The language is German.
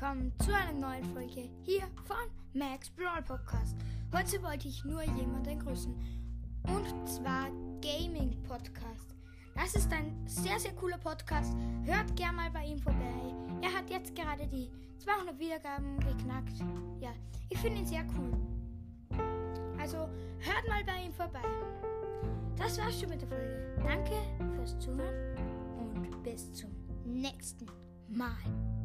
willkommen zu einer neuen Folge hier von Max Brawl Podcast. Heute wollte ich nur jemanden grüßen und zwar Gaming Podcast. Das ist ein sehr, sehr cooler Podcast. Hört gerne mal bei ihm vorbei. Er hat jetzt gerade die 200 Wiedergaben geknackt. Ja, ich finde ihn sehr cool. Also hört mal bei ihm vorbei. Das war's schon mit der Folge. Danke fürs Zuhören und bis zum nächsten Mal.